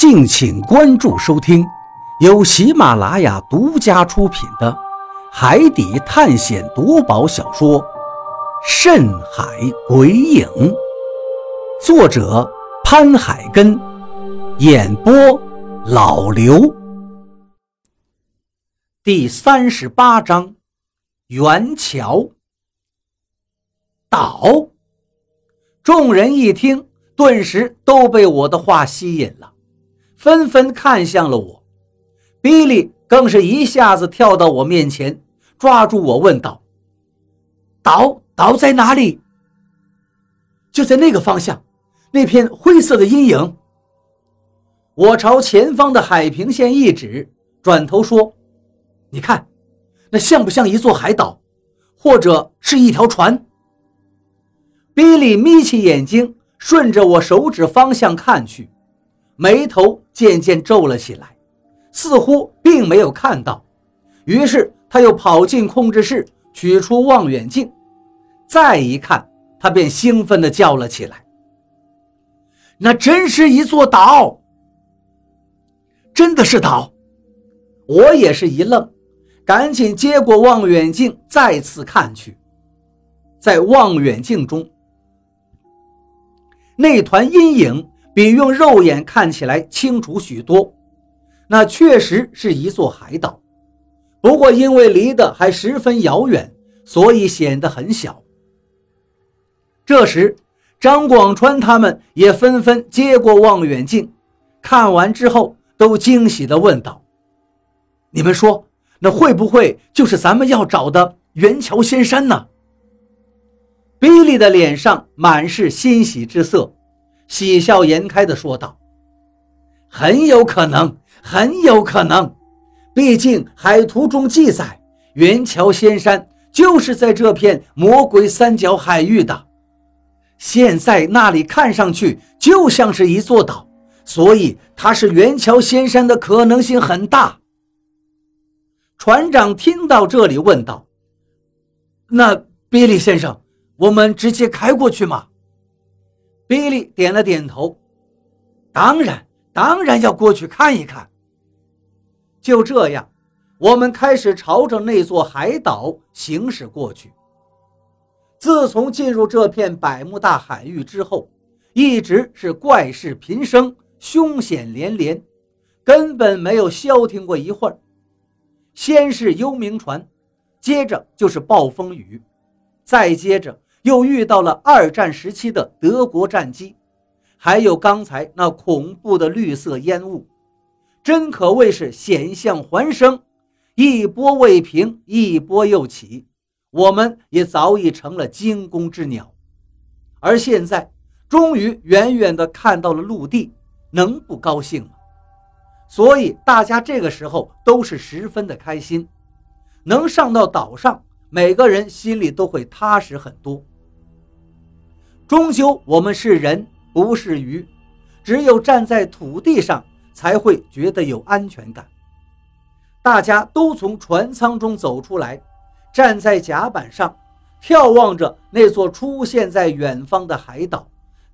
敬请关注收听，由喜马拉雅独家出品的《海底探险夺宝小说》《深海鬼影》，作者潘海根，演播老刘。第三十八章，元桥岛。众人一听，顿时都被我的话吸引了。纷纷看向了我，比利更是一下子跳到我面前，抓住我问道：“岛岛在哪里？”“就在那个方向，那片灰色的阴影。”我朝前方的海平线一指，转头说：“你看，那像不像一座海岛，或者是一条船？”比利眯起眼睛，顺着我手指方向看去。眉头渐渐皱了起来，似乎并没有看到。于是他又跑进控制室，取出望远镜，再一看，他便兴奋地叫了起来：“那真是一座岛！真的是岛！”我也是一愣，赶紧接过望远镜，再次看去，在望远镜中，那团阴影。比用肉眼看起来清楚许多，那确实是一座海岛，不过因为离得还十分遥远，所以显得很小。这时，张广川他们也纷纷接过望远镜，看完之后都惊喜地问道：“你们说，那会不会就是咱们要找的元桥仙山呢？”比利的脸上满是欣喜之色。喜笑颜开地说道：“很有可能，很有可能。毕竟海图中记载，元桥仙山就是在这片魔鬼三角海域的。现在那里看上去就像是一座岛，所以它是元桥仙山的可能性很大。”船长听到这里问道：“那比利先生，我们直接开过去吗？”比利点了点头，当然，当然要过去看一看。就这样，我们开始朝着那座海岛行驶过去。自从进入这片百慕大海域之后，一直是怪事频生，凶险连连，根本没有消停过一会儿。先是幽冥船，接着就是暴风雨，再接着。又遇到了二战时期的德国战机，还有刚才那恐怖的绿色烟雾，真可谓是险象环生，一波未平，一波又起。我们也早已成了惊弓之鸟，而现在终于远远地看到了陆地，能不高兴吗？所以大家这个时候都是十分的开心，能上到岛上，每个人心里都会踏实很多。终究，我们是人，不是鱼。只有站在土地上，才会觉得有安全感。大家都从船舱中走出来，站在甲板上，眺望着那座出现在远方的海岛，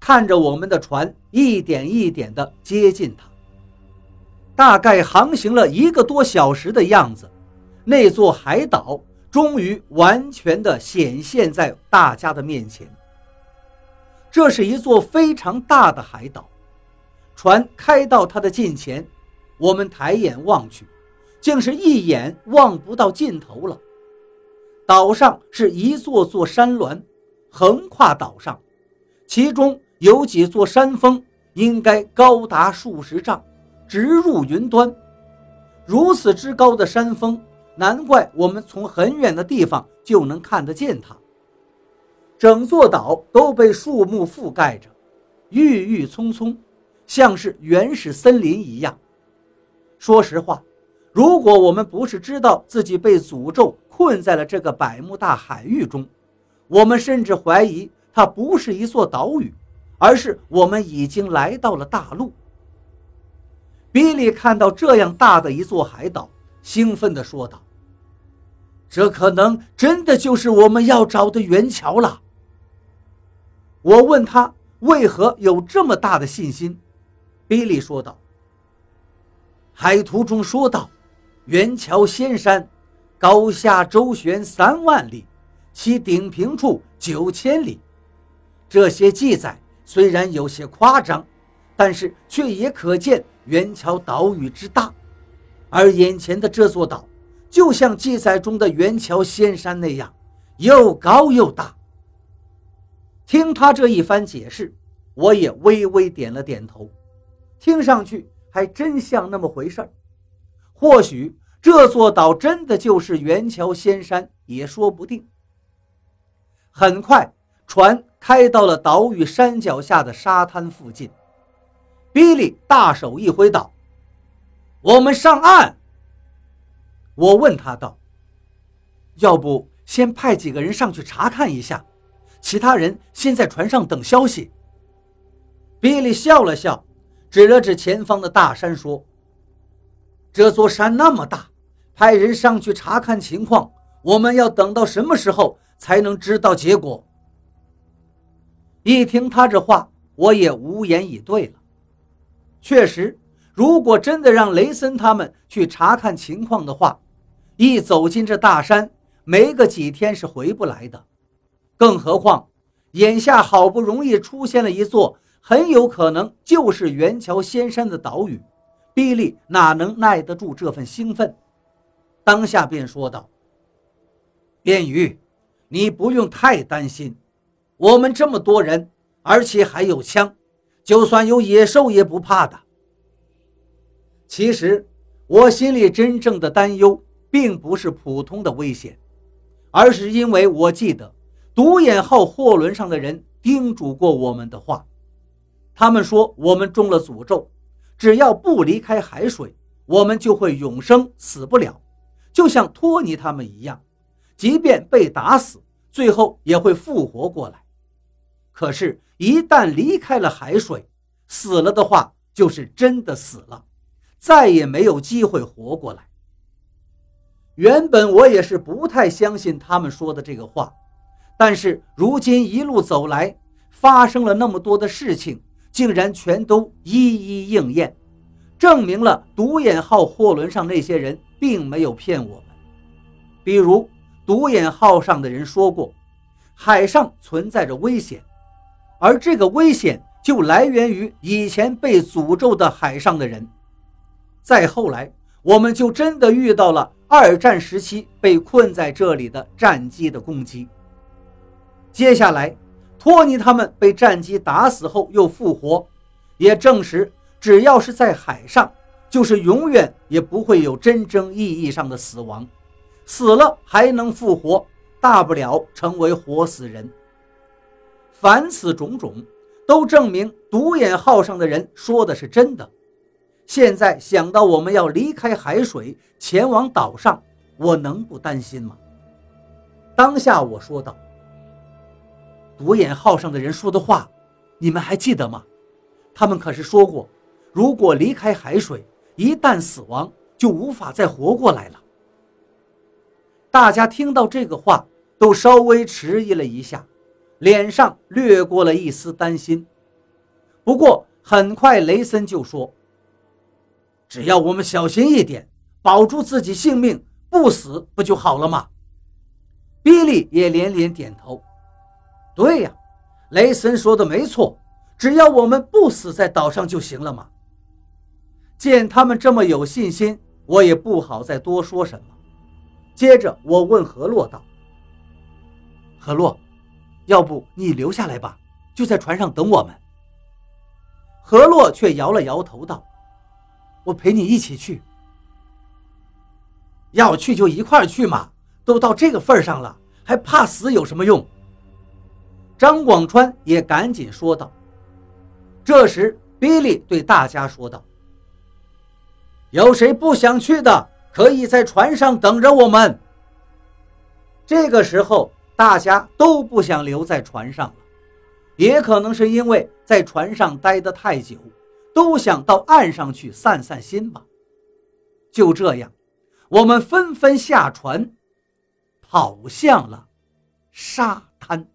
看着我们的船一点一点地接近它。大概航行了一个多小时的样子，那座海岛终于完全地显现在大家的面前。这是一座非常大的海岛，船开到它的近前，我们抬眼望去，竟是一眼望不到尽头了。岛上是一座座山峦，横跨岛上，其中有几座山峰，应该高达数十丈，直入云端。如此之高的山峰，难怪我们从很远的地方就能看得见它。整座岛都被树木覆盖着，郁郁葱葱，像是原始森林一样。说实话，如果我们不是知道自己被诅咒困在了这个百慕大海域中，我们甚至怀疑它不是一座岛屿，而是我们已经来到了大陆。比利看到这样大的一座海岛，兴奋地说道：“这可能真的就是我们要找的圆桥了。”我问他为何有这么大的信心，比利说道：“海图中说道：“元桥仙山，高下周旋三万里，其顶平处九千里。”这些记载虽然有些夸张，但是却也可见元桥岛屿之大。而眼前的这座岛，就像记载中的元桥仙山那样，又高又大。听他这一番解释，我也微微点了点头，听上去还真像那么回事儿。或许这座岛真的就是元桥仙山，也说不定。很快，船开到了岛屿山脚下的沙滩附近。比利大手一挥道：“我们上岸。”我问他道：“要不先派几个人上去查看一下？”其他人先在船上等消息。比利笑了笑，指了指前方的大山，说：“这座山那么大，派人上去查看情况，我们要等到什么时候才能知道结果？”一听他这话，我也无言以对了。确实，如果真的让雷森他们去查看情况的话，一走进这大山，没个几天是回不来的。更何况，眼下好不容易出现了一座很有可能就是元桥仙山的岛屿，比利哪能耐得住这份兴奋？当下便说道：“便鱼，你不用太担心，我们这么多人，而且还有枪，就算有野兽也不怕的。”其实，我心里真正的担忧，并不是普通的危险，而是因为我记得。独眼号货轮上的人叮嘱过我们的话，他们说我们中了诅咒，只要不离开海水，我们就会永生，死不了，就像托尼他们一样，即便被打死，最后也会复活过来。可是，一旦离开了海水，死了的话，就是真的死了，再也没有机会活过来。原本我也是不太相信他们说的这个话。但是如今一路走来，发生了那么多的事情，竟然全都一一应验，证明了独眼号货轮上那些人并没有骗我们。比如，独眼号上的人说过，海上存在着危险，而这个危险就来源于以前被诅咒的海上的人。再后来，我们就真的遇到了二战时期被困在这里的战机的攻击。接下来，托尼他们被战机打死后又复活，也证实只要是在海上，就是永远也不会有真正意义上的死亡，死了还能复活，大不了成为活死人。凡此种种，都证明独眼号上的人说的是真的。现在想到我们要离开海水，前往岛上，我能不担心吗？当下我说道。独眼号上的人说的话，你们还记得吗？他们可是说过，如果离开海水，一旦死亡，就无法再活过来了。大家听到这个话，都稍微迟疑了一下，脸上掠过了一丝担心。不过很快，雷森就说：“只要我们小心一点，保住自己性命，不死不就好了吗？”比利也连连点头。对呀，雷森说的没错，只要我们不死在岛上就行了嘛。见他们这么有信心，我也不好再多说什么。接着我问何洛道：“何洛，要不你留下来吧，就在船上等我们。”何洛却摇了摇头道：“我陪你一起去。要去就一块去嘛，都到这个份上了，还怕死有什么用？”张广川也赶紧说道。这时，比利对大家说道：“有谁不想去的，可以在船上等着我们。”这个时候，大家都不想留在船上了，也可能是因为在船上待得太久，都想到岸上去散散心吧。就这样，我们纷纷下船，跑向了沙滩。